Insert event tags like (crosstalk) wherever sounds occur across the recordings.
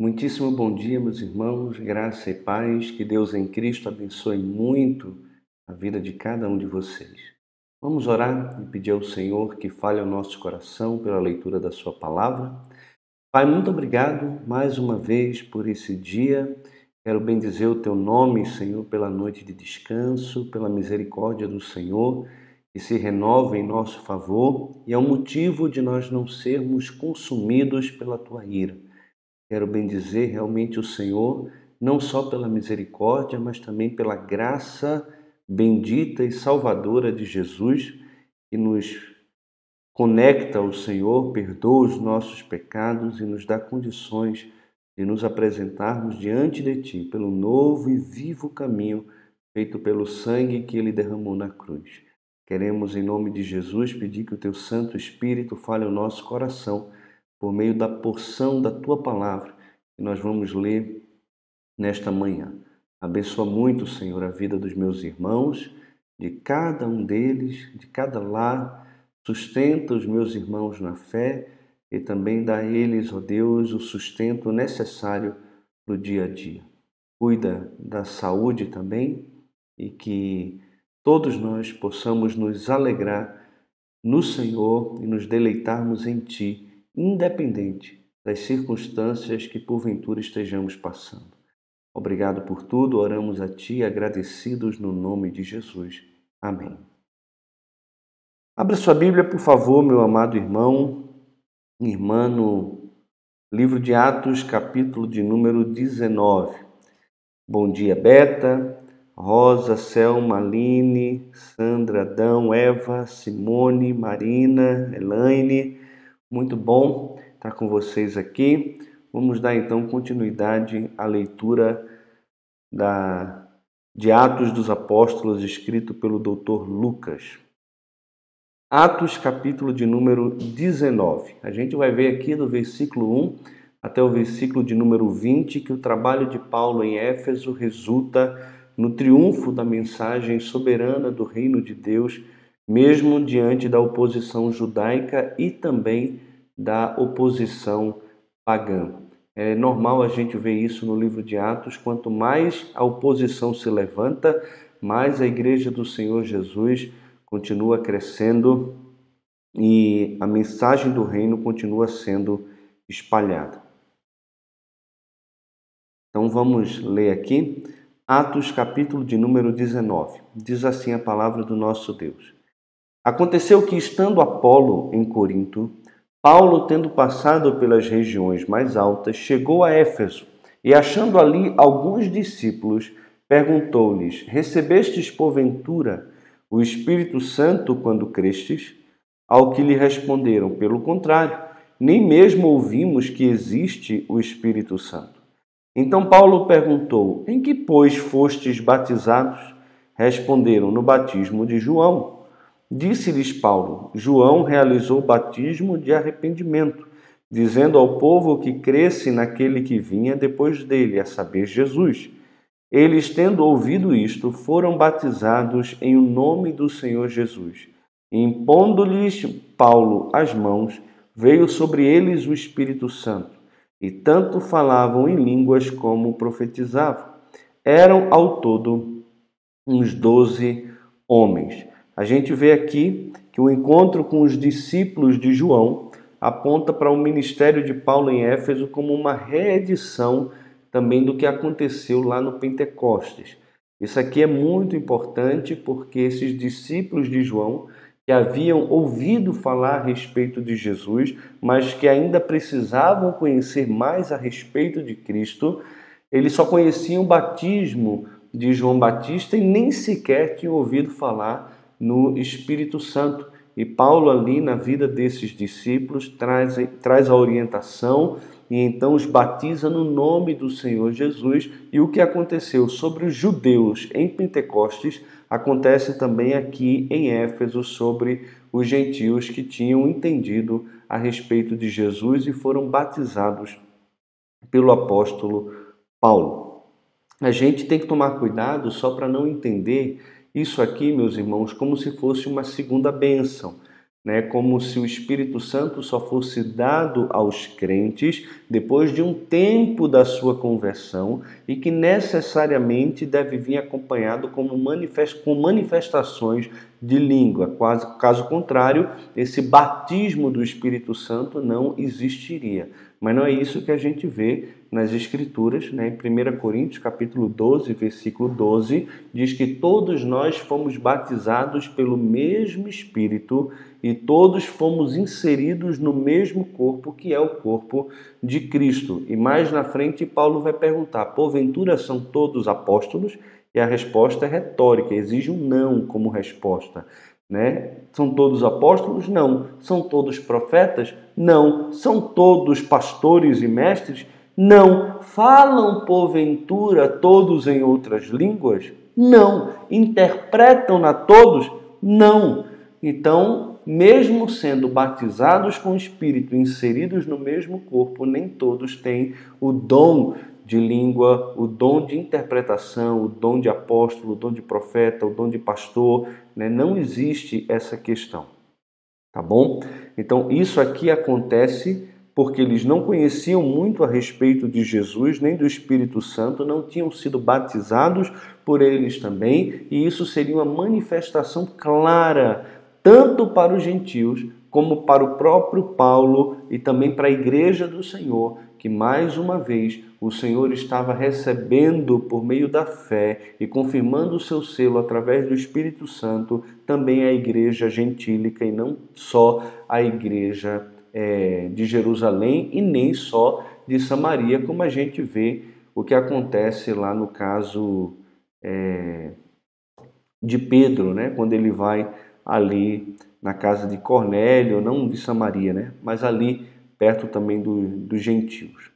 Muitíssimo bom dia, meus irmãos, graça e paz, que Deus em Cristo abençoe muito a vida de cada um de vocês. Vamos orar e pedir ao Senhor que fale ao nosso coração pela leitura da Sua palavra. Pai, muito obrigado mais uma vez por esse dia. Quero bendizer o Teu nome, Senhor, pela noite de descanso, pela misericórdia do Senhor que se renova em nosso favor e é um motivo de nós não sermos consumidos pela Tua ira Quero bendizer realmente o Senhor, não só pela misericórdia, mas também pela graça bendita e salvadora de Jesus, que nos conecta ao Senhor, perdoa os nossos pecados e nos dá condições de nos apresentarmos diante de Ti pelo novo e vivo caminho feito pelo sangue que Ele derramou na cruz. Queremos, em nome de Jesus, pedir que o Teu Santo Espírito fale ao nosso coração por meio da porção da tua palavra que nós vamos ler nesta manhã. Abençoa muito, Senhor, a vida dos meus irmãos, de cada um deles, de cada lar. Sustenta os meus irmãos na fé e também dá a eles, ó Deus, o sustento necessário para o dia a dia. Cuida da saúde também e que todos nós possamos nos alegrar no Senhor e nos deleitarmos em Ti independente das circunstâncias que porventura estejamos passando. Obrigado por tudo, oramos a Ti agradecidos no nome de Jesus. Amém. Abra sua Bíblia, por favor, meu amado irmão, irmã, no livro de Atos, capítulo de número 19. Bom dia, Beta, Rosa, Selma, Aline, Sandra, Adão, Eva, Simone, Marina, Elaine, muito bom estar com vocês aqui. Vamos dar então continuidade à leitura da, de Atos dos Apóstolos, escrito pelo Dr. Lucas. Atos, capítulo de número 19. A gente vai ver aqui do versículo 1 até o versículo de número 20 que o trabalho de Paulo em Éfeso resulta no triunfo da mensagem soberana do reino de Deus mesmo diante da oposição judaica e também da oposição pagã. É normal a gente ver isso no livro de Atos, quanto mais a oposição se levanta, mais a igreja do Senhor Jesus continua crescendo e a mensagem do reino continua sendo espalhada. Então vamos ler aqui Atos capítulo de número 19. Diz assim a palavra do nosso Deus. Aconteceu que, estando Apolo em Corinto, Paulo, tendo passado pelas regiões mais altas, chegou a Éfeso e, achando ali alguns discípulos, perguntou-lhes: Recebestes porventura o Espírito Santo quando crestes? Ao que lhe responderam: Pelo contrário, nem mesmo ouvimos que existe o Espírito Santo. Então Paulo perguntou: Em que, pois, fostes batizados? Responderam: No batismo de João. Disse-lhes Paulo: João realizou batismo de arrependimento, dizendo ao povo que cresce naquele que vinha depois dele, a saber, Jesus. Eles, tendo ouvido isto, foram batizados em o nome do Senhor Jesus. Impondo-lhes Paulo as mãos, veio sobre eles o Espírito Santo, e tanto falavam em línguas como profetizavam. Eram ao todo uns doze homens. A gente vê aqui que o encontro com os discípulos de João aponta para o ministério de Paulo em Éfeso como uma reedição também do que aconteceu lá no Pentecostes. Isso aqui é muito importante porque esses discípulos de João que haviam ouvido falar a respeito de Jesus, mas que ainda precisavam conhecer mais a respeito de Cristo, eles só conheciam o batismo de João Batista e nem sequer tinham ouvido falar no Espírito Santo. E Paulo, ali na vida desses discípulos, traz, traz a orientação e então os batiza no nome do Senhor Jesus. E o que aconteceu sobre os judeus em Pentecostes acontece também aqui em Éfeso sobre os gentios que tinham entendido a respeito de Jesus e foram batizados pelo apóstolo Paulo. A gente tem que tomar cuidado só para não entender isso aqui, meus irmãos, como se fosse uma segunda bênção. né, como se o Espírito Santo só fosse dado aos crentes depois de um tempo da sua conversão e que necessariamente deve vir acompanhado como manifest, com manifestações de língua. Caso contrário, esse batismo do Espírito Santo não existiria. Mas não é isso que a gente vê nas Escrituras, né? em 1 Coríntios capítulo 12, versículo 12, diz que todos nós fomos batizados pelo mesmo Espírito e todos fomos inseridos no mesmo corpo, que é o corpo de Cristo. E mais na frente, Paulo vai perguntar: porventura são todos apóstolos? E a resposta é retórica, exige um não como resposta. Né? São todos apóstolos? Não. São todos profetas? Não. São todos pastores e mestres? Não. Falam porventura todos em outras línguas? Não. Interpretam-na todos? Não. Então, mesmo sendo batizados com o Espírito, inseridos no mesmo corpo, nem todos têm o dom de língua, o dom de interpretação, o dom de apóstolo, o dom de profeta, o dom de pastor, né? não existe essa questão. Tá bom? Então, isso aqui acontece porque eles não conheciam muito a respeito de Jesus nem do Espírito Santo, não tinham sido batizados por eles também, e isso seria uma manifestação clara, tanto para os gentios como para o próprio Paulo e também para a igreja do Senhor, que mais uma vez o Senhor estava recebendo por meio da fé e confirmando o seu selo através do Espírito Santo também a igreja gentílica e não só a igreja é, de Jerusalém e nem só de Samaria, como a gente vê o que acontece lá no caso é, de Pedro, né? quando ele vai ali na casa de Cornélio, não de Samaria, né? mas ali perto também do, dos gentios.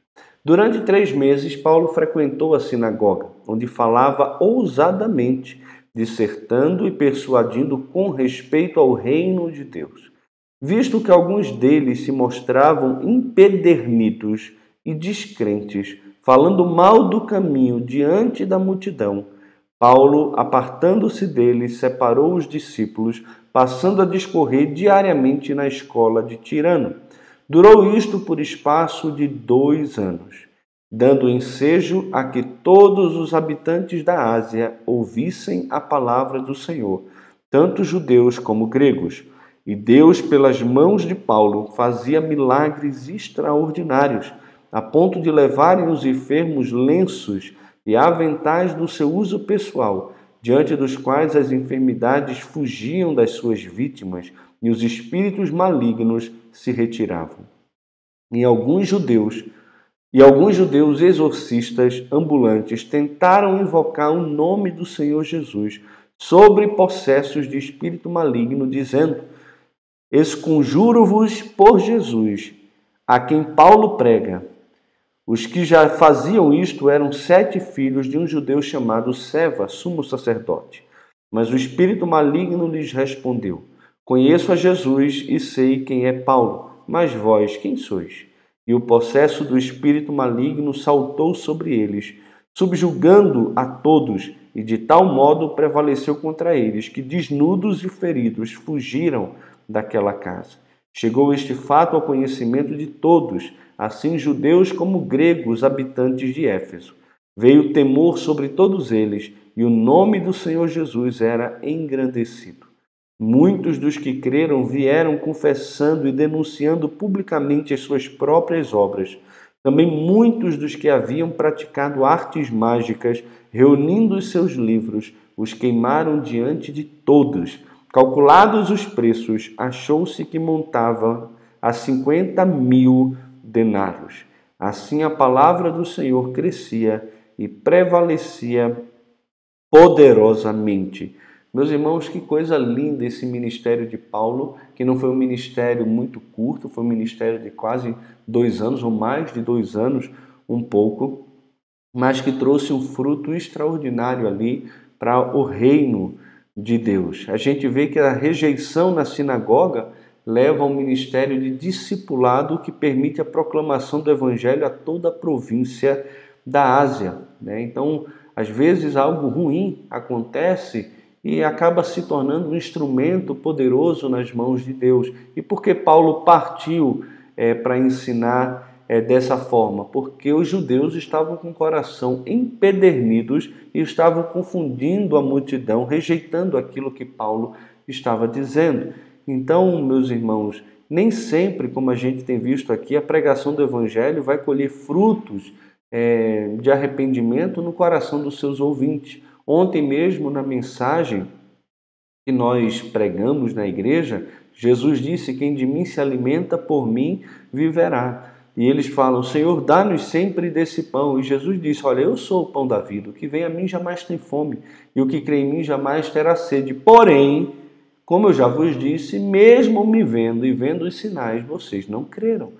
Durante três meses, Paulo frequentou a sinagoga, onde falava ousadamente, dissertando e persuadindo com respeito ao reino de Deus. Visto que alguns deles se mostravam empedernidos e descrentes, falando mal do caminho diante da multidão, Paulo, apartando-se deles, separou os discípulos, passando a discorrer diariamente na escola de Tirano Durou isto por espaço de dois anos, dando ensejo a que todos os habitantes da Ásia ouvissem a palavra do Senhor, tanto judeus como gregos. E Deus, pelas mãos de Paulo, fazia milagres extraordinários, a ponto de levarem os enfermos lenços e aventais do seu uso pessoal, diante dos quais as enfermidades fugiam das suas vítimas e os espíritos malignos se retiravam. E alguns judeus e alguns judeus exorcistas ambulantes tentaram invocar o nome do Senhor Jesus sobre possessos de espírito maligno, dizendo: Esconjuro-vos por Jesus, a quem Paulo prega. Os que já faziam isto eram sete filhos de um judeu chamado Seva, sumo sacerdote. Mas o espírito maligno lhes respondeu: Conheço a Jesus e sei quem é Paulo, mas vós quem sois? E o possesso do espírito maligno saltou sobre eles, subjugando a todos, e de tal modo prevaleceu contra eles, que desnudos e feridos fugiram daquela casa. Chegou este fato ao conhecimento de todos, assim judeus como gregos, habitantes de Éfeso. Veio temor sobre todos eles, e o nome do Senhor Jesus era engrandecido. Muitos dos que creram vieram confessando e denunciando publicamente as suas próprias obras. Também muitos dos que haviam praticado artes mágicas, reunindo os seus livros, os queimaram diante de todos. Calculados os preços, achou-se que montava a cinquenta mil denários. Assim a palavra do Senhor crescia e prevalecia poderosamente. Meus irmãos, que coisa linda esse ministério de Paulo, que não foi um ministério muito curto, foi um ministério de quase dois anos, ou mais de dois anos, um pouco, mas que trouxe um fruto extraordinário ali para o reino de Deus. A gente vê que a rejeição na sinagoga leva a um ministério de discipulado que permite a proclamação do evangelho a toda a província da Ásia. Né? Então, às vezes algo ruim acontece e acaba se tornando um instrumento poderoso nas mãos de Deus. E por que Paulo partiu é, para ensinar é, dessa forma? Porque os judeus estavam com o coração empedernidos e estavam confundindo a multidão, rejeitando aquilo que Paulo estava dizendo. Então, meus irmãos, nem sempre, como a gente tem visto aqui, a pregação do Evangelho vai colher frutos é, de arrependimento no coração dos seus ouvintes. Ontem mesmo, na mensagem que nós pregamos na igreja, Jesus disse: Quem de mim se alimenta, por mim viverá. E eles falam: Senhor, dá-nos sempre desse pão. E Jesus disse: Olha, eu sou o pão da vida. O que vem a mim jamais tem fome, e o que crê em mim jamais terá sede. Porém, como eu já vos disse, mesmo me vendo e vendo os sinais, vocês não creram.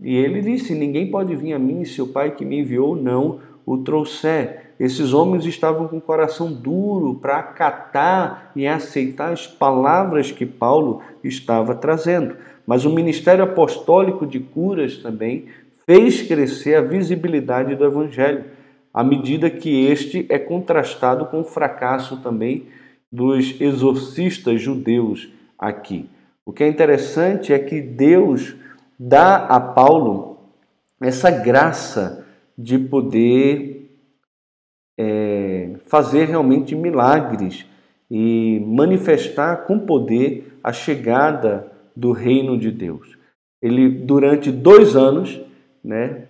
E ele disse: Ninguém pode vir a mim se o Pai que me enviou não o trouxer. Esses homens estavam com o coração duro para acatar e aceitar as palavras que Paulo estava trazendo. Mas o ministério apostólico de curas também fez crescer a visibilidade do Evangelho, à medida que este é contrastado com o fracasso também dos exorcistas judeus aqui. O que é interessante é que Deus dá a Paulo essa graça de poder é, fazer realmente milagres e manifestar com poder a chegada do reino de Deus. Ele, durante dois anos, né,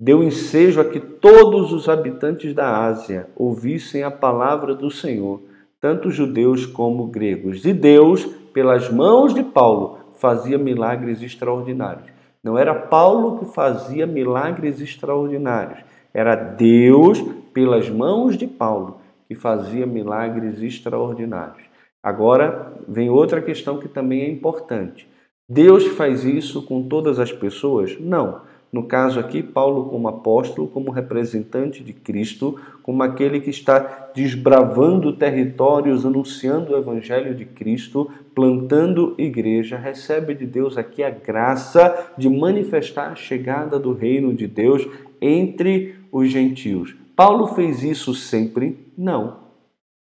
deu ensejo a que todos os habitantes da Ásia ouvissem a palavra do Senhor tanto judeus como gregos. E Deus, pelas mãos de Paulo, fazia milagres extraordinários. Não era Paulo que fazia milagres extraordinários, era Deus, pelas mãos de Paulo, que fazia milagres extraordinários. Agora vem outra questão que também é importante. Deus faz isso com todas as pessoas? Não. No caso aqui, Paulo, como apóstolo, como representante de Cristo, como aquele que está desbravando territórios, anunciando o Evangelho de Cristo, plantando igreja, recebe de Deus aqui a graça de manifestar a chegada do reino de Deus entre os gentios. Paulo fez isso sempre? Não,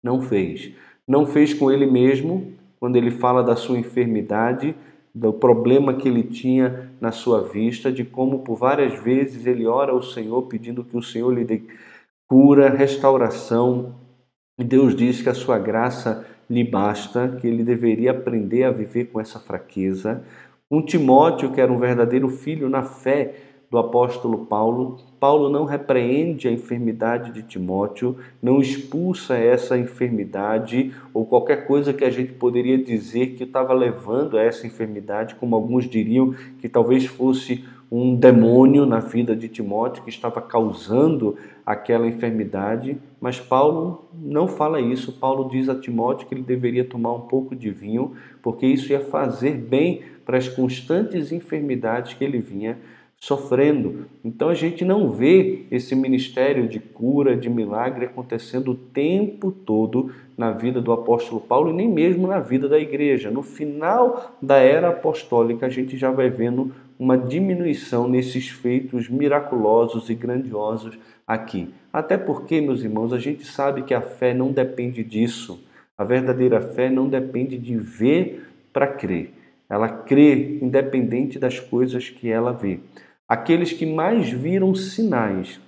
não fez. Não fez com ele mesmo, quando ele fala da sua enfermidade do problema que ele tinha na sua vista, de como por várias vezes ele ora ao Senhor pedindo que o Senhor lhe dê cura, restauração. E Deus diz que a sua graça lhe basta, que ele deveria aprender a viver com essa fraqueza. Um Timóteo, que era um verdadeiro filho na fé, do apóstolo Paulo. Paulo não repreende a enfermidade de Timóteo, não expulsa essa enfermidade ou qualquer coisa que a gente poderia dizer que estava levando a essa enfermidade, como alguns diriam que talvez fosse um demônio na vida de Timóteo que estava causando aquela enfermidade, mas Paulo não fala isso. Paulo diz a Timóteo que ele deveria tomar um pouco de vinho, porque isso ia fazer bem para as constantes enfermidades que ele vinha sofrendo. Então a gente não vê esse ministério de cura, de milagre acontecendo o tempo todo na vida do apóstolo Paulo e nem mesmo na vida da igreja. No final da era apostólica, a gente já vai vendo uma diminuição nesses feitos miraculosos e grandiosos aqui. Até porque, meus irmãos, a gente sabe que a fé não depende disso. A verdadeira fé não depende de ver para crer. Ela crê independente das coisas que ela vê aqueles que mais viram sinais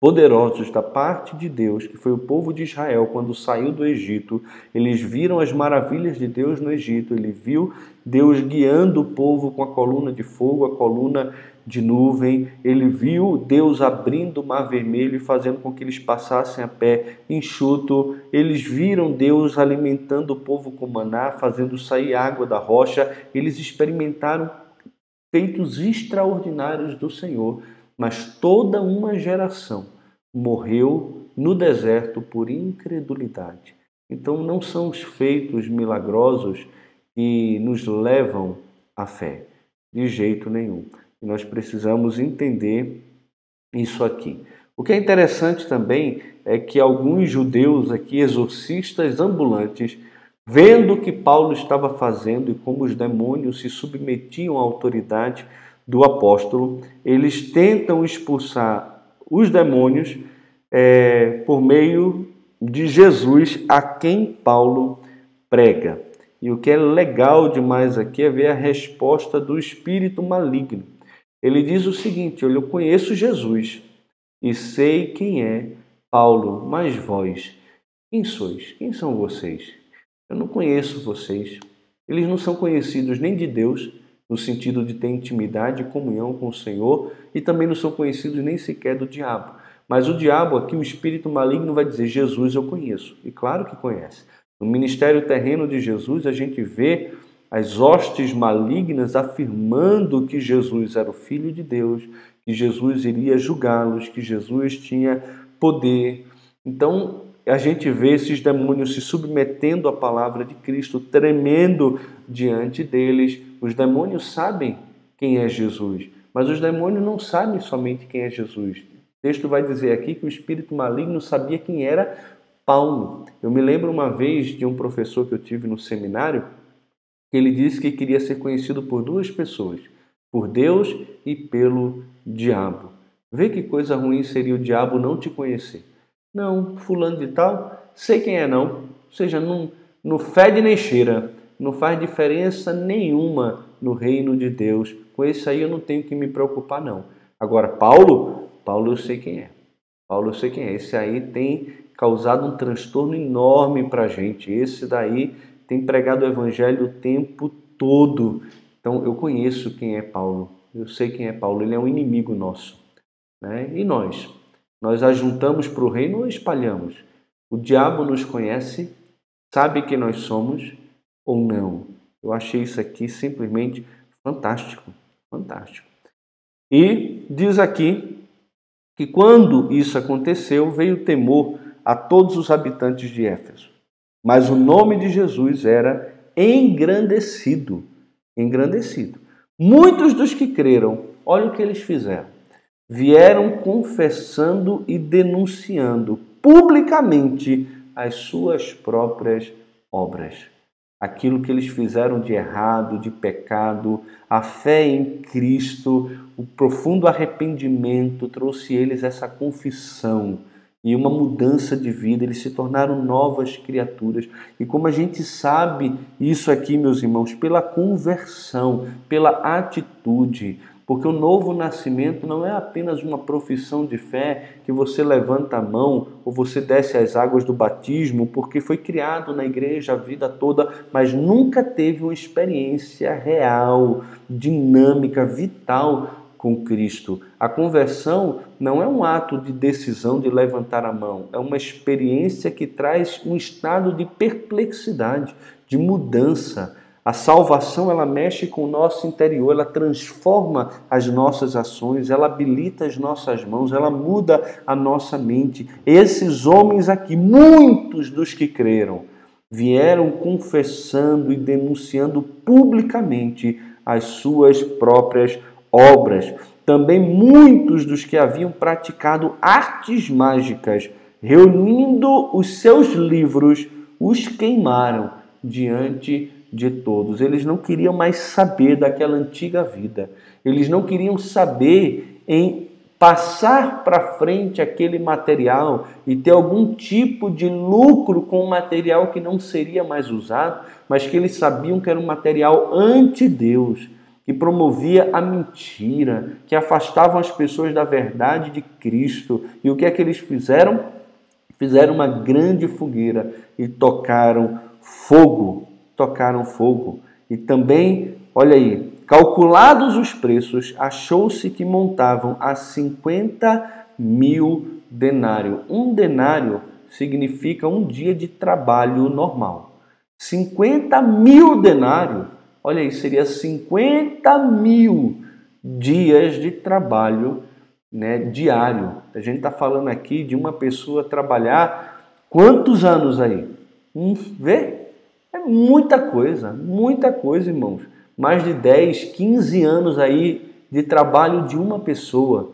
poderosos da parte de Deus, que foi o povo de Israel quando saiu do Egito. Eles viram as maravilhas de Deus no Egito. Ele viu Deus guiando o povo com a coluna de fogo, a coluna de nuvem. Ele viu Deus abrindo o mar vermelho e fazendo com que eles passassem a pé enxuto. Eles viram Deus alimentando o povo com maná, fazendo sair água da rocha. Eles experimentaram feitos extraordinários do Senhor, mas toda uma geração morreu no deserto por incredulidade. Então, não são os feitos milagrosos que nos levam à fé, de jeito nenhum. E nós precisamos entender isso aqui. O que é interessante também é que alguns judeus aqui, exorcistas ambulantes, Vendo o que Paulo estava fazendo e como os demônios se submetiam à autoridade do apóstolo, eles tentam expulsar os demônios é, por meio de Jesus a quem Paulo prega. E o que é legal demais aqui é ver a resposta do espírito maligno. Ele diz o seguinte: Eu conheço Jesus e sei quem é Paulo, mas vós, quem sois? Quem são vocês? Eu não conheço vocês. Eles não são conhecidos nem de Deus, no sentido de ter intimidade e comunhão com o Senhor, e também não são conhecidos nem sequer do diabo. Mas o diabo aqui, o espírito maligno, vai dizer: Jesus eu conheço. E claro que conhece. No ministério terreno de Jesus, a gente vê as hostes malignas afirmando que Jesus era o Filho de Deus, que Jesus iria julgá-los, que Jesus tinha poder. Então, a gente vê esses demônios se submetendo à palavra de Cristo, tremendo diante deles. Os demônios sabem quem é Jesus, mas os demônios não sabem somente quem é Jesus. O texto vai dizer aqui que o espírito maligno sabia quem era Paulo. Eu me lembro uma vez de um professor que eu tive no seminário, que ele disse que queria ser conhecido por duas pessoas, por Deus e pelo diabo. Vê que coisa ruim seria o diabo não te conhecer. Não, fulano de tal, sei quem é não. Ou seja, não, não fede nem cheira, não faz diferença nenhuma no reino de Deus. Com esse aí eu não tenho que me preocupar não. Agora, Paulo, Paulo eu sei quem é. Paulo eu sei quem é. Esse aí tem causado um transtorno enorme para a gente. Esse daí tem pregado o evangelho o tempo todo. Então eu conheço quem é Paulo. Eu sei quem é Paulo. Ele é um inimigo nosso. Né? E nós? Nós ajuntamos para o reino ou espalhamos? O diabo nos conhece, sabe quem nós somos ou não? Eu achei isso aqui simplesmente fantástico. Fantástico. E diz aqui que quando isso aconteceu, veio temor a todos os habitantes de Éfeso. Mas o nome de Jesus era engrandecido, engrandecido. Muitos dos que creram, olha o que eles fizeram. Vieram confessando e denunciando publicamente as suas próprias obras aquilo que eles fizeram de errado, de pecado, a fé em Cristo, o profundo arrependimento trouxe eles essa confissão e uma mudança de vida, eles se tornaram novas criaturas. E como a gente sabe isso aqui, meus irmãos, pela conversão, pela atitude, porque o novo nascimento não é apenas uma profissão de fé que você levanta a mão ou você desce as águas do batismo, porque foi criado na igreja a vida toda, mas nunca teve uma experiência real, dinâmica, vital com Cristo. A conversão não é um ato de decisão de levantar a mão, é uma experiência que traz um estado de perplexidade, de mudança a salvação ela mexe com o nosso interior, ela transforma as nossas ações, ela habilita as nossas mãos, ela muda a nossa mente. Esses homens aqui, muitos dos que creram, vieram confessando e denunciando publicamente as suas próprias obras. Também muitos dos que haviam praticado artes mágicas, reunindo os seus livros, os queimaram diante de todos. Eles não queriam mais saber daquela antiga vida. Eles não queriam saber em passar para frente aquele material e ter algum tipo de lucro com o material que não seria mais usado, mas que eles sabiam que era um material ante Deus, que promovia a mentira, que afastavam as pessoas da verdade de Cristo. E o que é que eles fizeram? Fizeram uma grande fogueira e tocaram fogo tocaram fogo. E também, olha aí, calculados os preços, achou-se que montavam a 50 mil denário. Um denário significa um dia de trabalho normal. 50 mil denário, olha aí, seria 50 mil dias de trabalho né, diário. A gente está falando aqui de uma pessoa trabalhar quantos anos aí? Um, vê? É muita coisa, muita coisa, irmãos. Mais de 10, 15 anos aí de trabalho de uma pessoa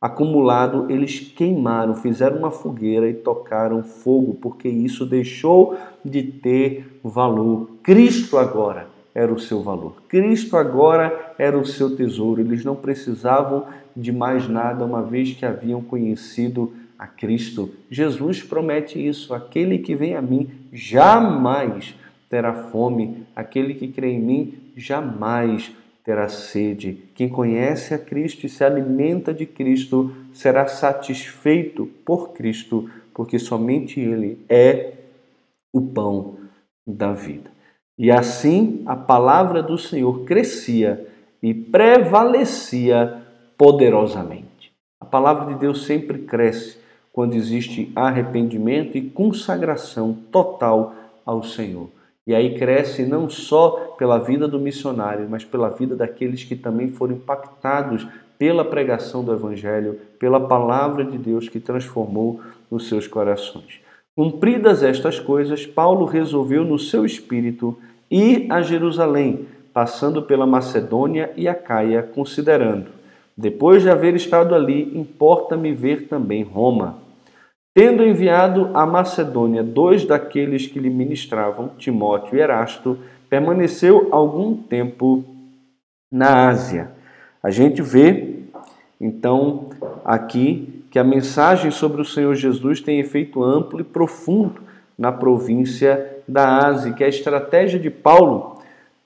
acumulado, eles queimaram, fizeram uma fogueira e tocaram fogo, porque isso deixou de ter valor. Cristo agora era o seu valor. Cristo agora era o seu tesouro. Eles não precisavam de mais nada, uma vez que haviam conhecido a Cristo. Jesus promete isso: aquele que vem a mim jamais terá fome, aquele que crê em mim jamais terá sede. Quem conhece a Cristo e se alimenta de Cristo será satisfeito por Cristo, porque somente Ele é o pão da vida. E assim a palavra do Senhor crescia e prevalecia poderosamente. A palavra de Deus sempre cresce quando existe arrependimento e consagração total ao Senhor. E aí cresce não só pela vida do missionário, mas pela vida daqueles que também foram impactados pela pregação do Evangelho, pela palavra de Deus que transformou os seus corações. Cumpridas estas coisas, Paulo resolveu no seu espírito ir a Jerusalém, passando pela Macedônia e a Caia, considerando: depois de haver estado ali, importa-me ver também Roma. Tendo enviado à Macedônia dois daqueles que lhe ministravam, Timóteo e Erasto, permaneceu algum tempo na Ásia. A gente vê, então, aqui que a mensagem sobre o Senhor Jesus tem efeito amplo e profundo na província da Ásia, que a estratégia de Paulo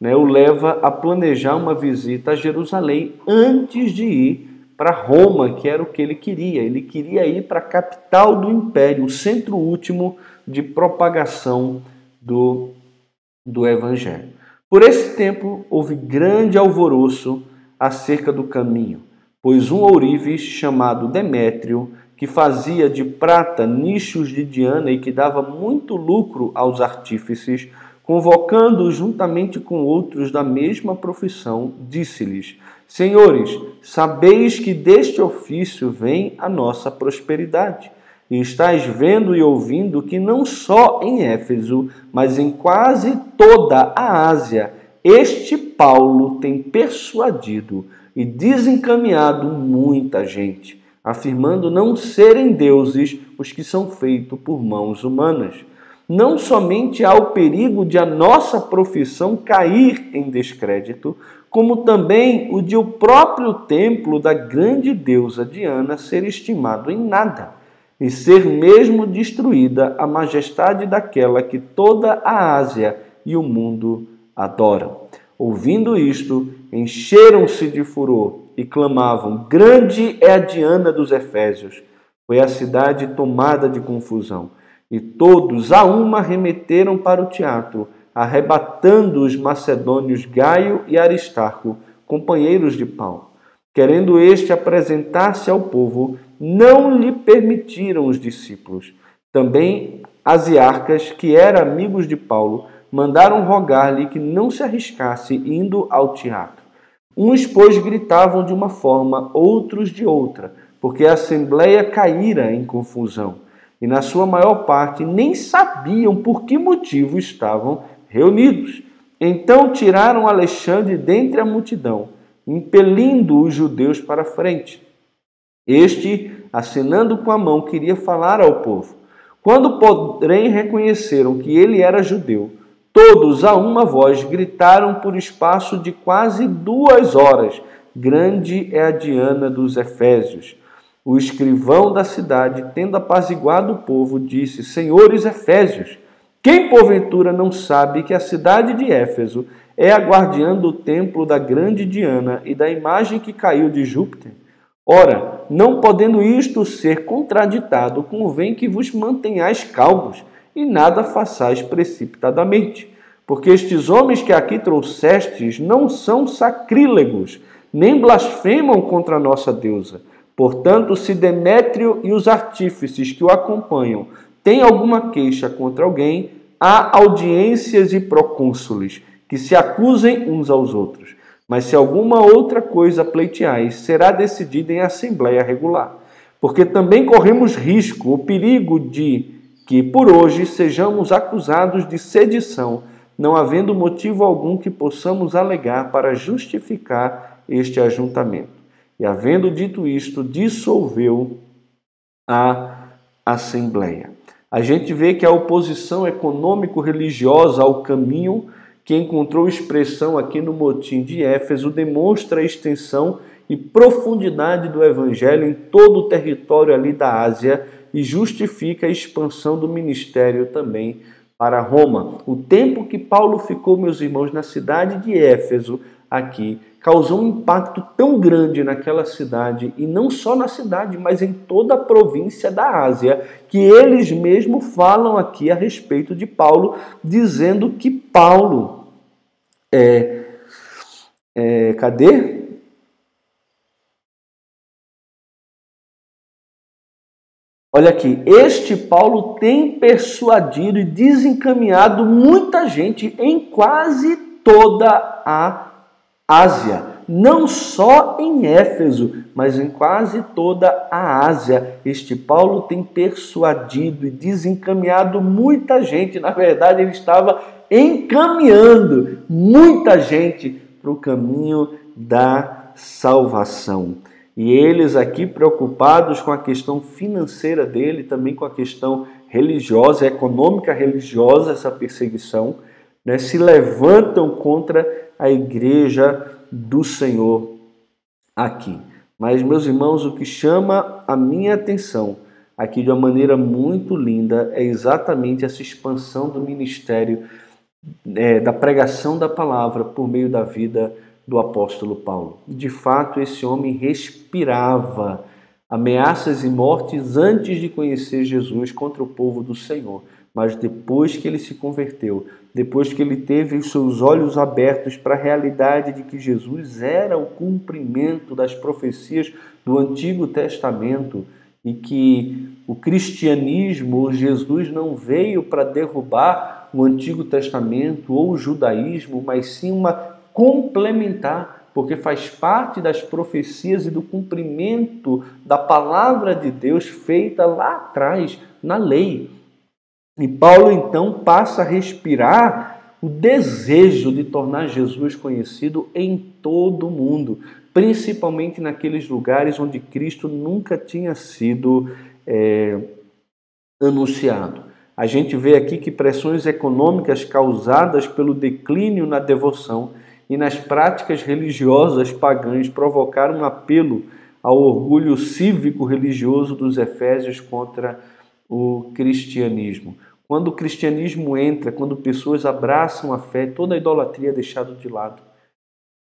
né, o leva a planejar uma visita a Jerusalém antes de ir para Roma, que era o que ele queria. Ele queria ir para a capital do império, o centro último de propagação do, do evangelho. Por esse tempo houve grande alvoroço acerca do caminho, pois um ourives chamado Demétrio, que fazia de prata nichos de Diana e que dava muito lucro aos artífices, convocando juntamente com outros da mesma profissão, disse-lhes: Senhores, sabeis que deste ofício vem a nossa prosperidade. E estáis vendo e ouvindo que não só em Éfeso, mas em quase toda a Ásia, este Paulo tem persuadido e desencaminhado muita gente, afirmando não serem deuses os que são feitos por mãos humanas não somente há o perigo de a nossa profissão cair em descrédito, como também o de o próprio templo da grande deusa Diana ser estimado em nada e ser mesmo destruída a majestade daquela que toda a Ásia e o mundo adoram. Ouvindo isto, encheram-se de furor e clamavam: Grande é a Diana dos Efésios. Foi a cidade tomada de confusão e todos a uma remeteram para o teatro, arrebatando os macedônios Gaio e Aristarco, companheiros de Paulo. Querendo este apresentar-se ao povo, não lhe permitiram os discípulos. Também Asiarcas, que eram amigos de Paulo, mandaram rogar-lhe que não se arriscasse indo ao teatro. Uns, pois, gritavam de uma forma, outros de outra, porque a assembleia caíra em confusão e, na sua maior parte, nem sabiam por que motivo estavam reunidos. Então tiraram Alexandre dentre a multidão, impelindo os judeus para frente. Este, acenando com a mão, queria falar ao povo. Quando, porém, reconheceram que ele era judeu, todos a uma voz gritaram por espaço de quase duas horas: Grande é a Diana dos Efésios. O escrivão da cidade, tendo apaziguado o povo, disse: Senhores Efésios, quem porventura não sabe que a cidade de Éfeso é a guardiã do templo da grande Diana e da imagem que caiu de Júpiter? Ora, não podendo isto ser contraditado, convém que vos mantenhais calmos e nada façais precipitadamente. Porque estes homens que aqui trouxestes não são sacrílegos, nem blasfemam contra a nossa deusa Portanto, se Demétrio e os artífices que o acompanham têm alguma queixa contra alguém, há audiências e procônsules que se acusem uns aos outros. Mas se alguma outra coisa pleiteais, será decidida em assembleia regular. Porque também corremos risco, o perigo de que por hoje sejamos acusados de sedição, não havendo motivo algum que possamos alegar para justificar este ajuntamento. E, havendo dito isto, dissolveu a Assembleia. A gente vê que a oposição econômico-religiosa ao caminho que encontrou expressão aqui no motim de Éfeso demonstra a extensão e profundidade do evangelho em todo o território ali da Ásia e justifica a expansão do ministério também para Roma. O tempo que Paulo ficou, meus irmãos, na cidade de Éfeso, aqui, causou um impacto tão grande naquela cidade, e não só na cidade, mas em toda a província da Ásia, que eles mesmos falam aqui a respeito de Paulo, dizendo que Paulo é, é cadê? Olha aqui, este Paulo tem persuadido e desencaminhado muita gente em quase toda a Ásia, não só em Éfeso, mas em quase toda a Ásia. Este Paulo tem persuadido e desencaminhado muita gente. Na verdade, ele estava encaminhando muita gente para o caminho da salvação. E eles aqui preocupados com a questão financeira dele, também com a questão religiosa, econômica religiosa, essa perseguição, né, se levantam contra a igreja do Senhor aqui. Mas, meus irmãos, o que chama a minha atenção aqui de uma maneira muito linda é exatamente essa expansão do ministério, é, da pregação da palavra por meio da vida do apóstolo Paulo. De fato, esse homem respirava ameaças e mortes antes de conhecer Jesus contra o povo do Senhor. Mas depois que ele se converteu, depois que ele teve os seus olhos abertos para a realidade de que Jesus era o cumprimento das profecias do Antigo Testamento e que o cristianismo, Jesus não veio para derrubar o Antigo Testamento ou o judaísmo, mas sim uma complementar, porque faz parte das profecias e do cumprimento da palavra de Deus feita lá atrás na lei. E Paulo então passa a respirar o desejo de tornar Jesus conhecido em todo o mundo, principalmente naqueles lugares onde Cristo nunca tinha sido é, anunciado. A gente vê aqui que pressões econômicas causadas pelo declínio na devoção e nas práticas religiosas pagãs provocaram um apelo ao orgulho cívico-religioso dos efésios contra o cristianismo. Quando o cristianismo entra, quando pessoas abraçam a fé, toda a idolatria é deixada de lado.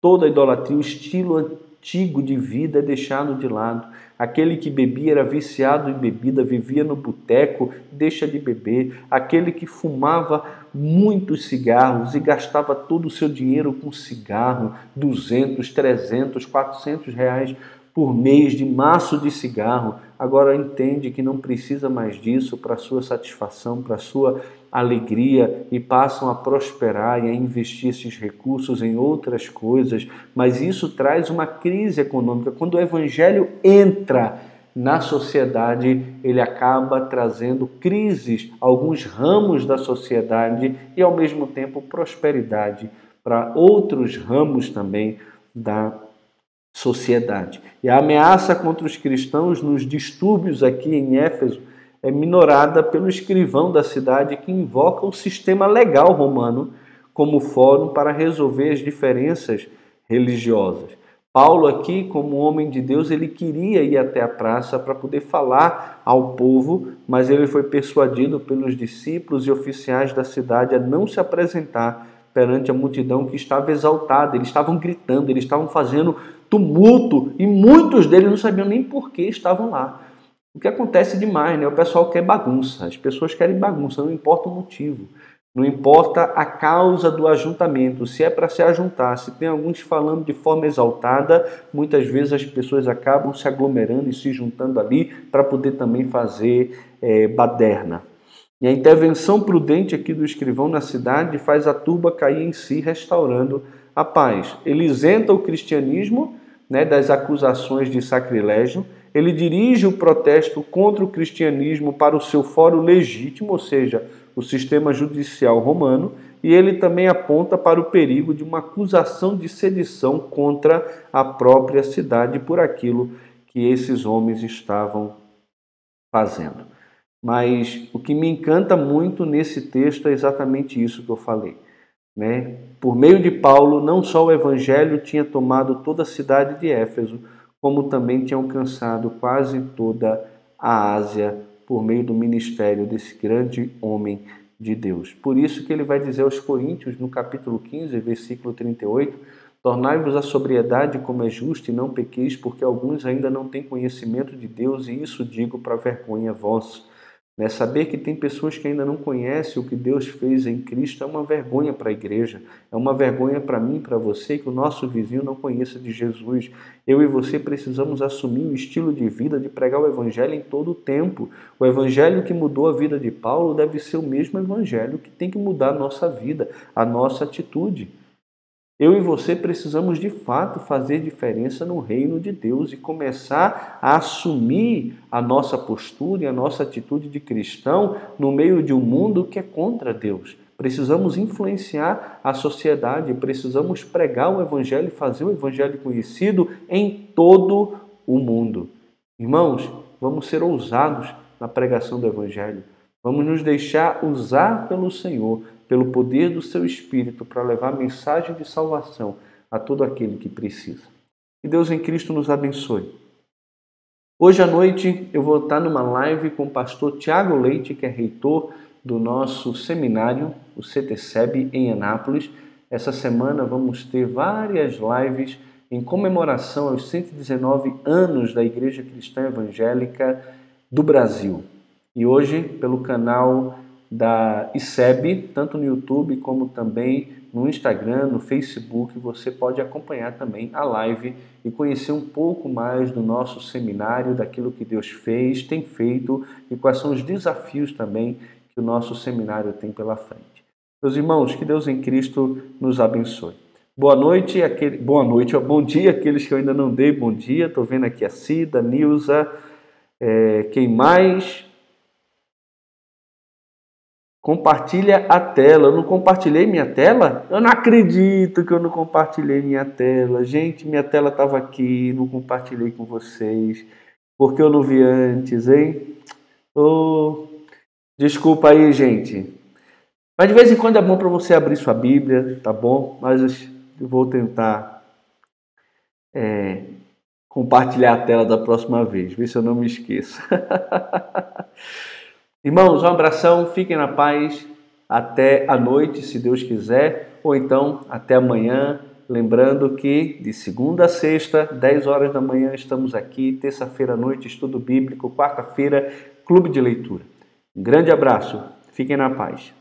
Toda a idolatria, o estilo antigo de vida é deixado de lado. Aquele que bebia era viciado em bebida, vivia no boteco, deixa de beber. Aquele que fumava muitos cigarros e gastava todo o seu dinheiro com cigarro, 200, 300, 400 reais por mês de maço de cigarro, agora entende que não precisa mais disso para sua satisfação, para sua alegria e passam a prosperar e a investir esses recursos em outras coisas, mas isso traz uma crise econômica. Quando o evangelho entra na sociedade, ele acaba trazendo crises, alguns ramos da sociedade e ao mesmo tempo prosperidade para outros ramos também da sociedade. E a ameaça contra os cristãos nos distúrbios aqui em Éfeso é minorada pelo escrivão da cidade que invoca o sistema legal romano como fórum para resolver as diferenças religiosas. Paulo aqui, como homem de Deus, ele queria ir até a praça para poder falar ao povo, mas ele foi persuadido pelos discípulos e oficiais da cidade a não se apresentar perante a multidão que estava exaltada. Eles estavam gritando, eles estavam fazendo tumulto e muitos deles não sabiam nem por que estavam lá. O que acontece demais, né? O pessoal quer bagunça, as pessoas querem bagunça, não importa o motivo, não importa a causa do ajuntamento, se é para se ajuntar, se tem alguns falando de forma exaltada, muitas vezes as pessoas acabam se aglomerando e se juntando ali para poder também fazer é, baderna. E a intervenção prudente aqui do escrivão na cidade faz a turba cair em si, restaurando a paz. Ele isenta o cristianismo né, das acusações de sacrilégio, ele dirige o protesto contra o cristianismo para o seu fórum legítimo, ou seja, o sistema judicial romano, e ele também aponta para o perigo de uma acusação de sedição contra a própria cidade por aquilo que esses homens estavam fazendo. Mas o que me encanta muito nesse texto é exatamente isso que eu falei. Né? Por meio de Paulo, não só o evangelho tinha tomado toda a cidade de Éfeso, como também tinha alcançado quase toda a Ásia por meio do ministério desse grande homem de Deus. Por isso que ele vai dizer aos Coríntios, no capítulo 15, versículo 38, Tornai-vos a sobriedade como é justo e não pequeis, porque alguns ainda não têm conhecimento de Deus, e isso digo para vergonha vossa. Né? Saber que tem pessoas que ainda não conhecem o que Deus fez em Cristo é uma vergonha para a igreja, é uma vergonha para mim para você que o nosso vizinho não conheça de Jesus. Eu e você precisamos assumir o estilo de vida de pregar o Evangelho em todo o tempo. O Evangelho que mudou a vida de Paulo deve ser o mesmo Evangelho que tem que mudar a nossa vida, a nossa atitude. Eu e você precisamos de fato fazer diferença no reino de Deus e começar a assumir a nossa postura e a nossa atitude de cristão no meio de um mundo que é contra Deus. Precisamos influenciar a sociedade, precisamos pregar o Evangelho e fazer o Evangelho conhecido em todo o mundo. Irmãos, vamos ser ousados na pregação do Evangelho. Vamos nos deixar usar pelo Senhor pelo poder do seu Espírito para levar a mensagem de salvação a todo aquele que precisa. Que Deus em Cristo nos abençoe. Hoje à noite eu vou estar numa live com o pastor Tiago Leite, que é reitor do nosso seminário, o CTSEB, em Anápolis. Essa semana vamos ter várias lives em comemoração aos 119 anos da Igreja Cristã Evangélica do Brasil. E hoje, pelo canal da ICEB, tanto no YouTube como também no Instagram, no Facebook. Você pode acompanhar também a live e conhecer um pouco mais do nosso seminário, daquilo que Deus fez, tem feito e quais são os desafios também que o nosso seminário tem pela frente. Meus irmãos, que Deus em Cristo nos abençoe. Boa noite, aquele, boa noite, bom dia aqueles que eu ainda não dei bom dia. Estou vendo aqui a Cida, a Nilza, é, quem mais? Compartilha a tela. Eu não compartilhei minha tela? Eu não acredito que eu não compartilhei minha tela. Gente, minha tela estava aqui, não compartilhei com vocês. Porque eu não vi antes, hein? Oh, desculpa aí, gente. Mas de vez em quando é bom para você abrir sua Bíblia, tá bom? Mas eu vou tentar é, compartilhar a tela da próxima vez, ver se eu não me esqueço. (laughs) Irmãos, um abração, fiquem na paz. Até a noite, se Deus quiser, ou então até amanhã. Lembrando que de segunda a sexta, 10 horas da manhã, estamos aqui. Terça-feira à noite, estudo bíblico. Quarta-feira, clube de leitura. Um grande abraço, fiquem na paz.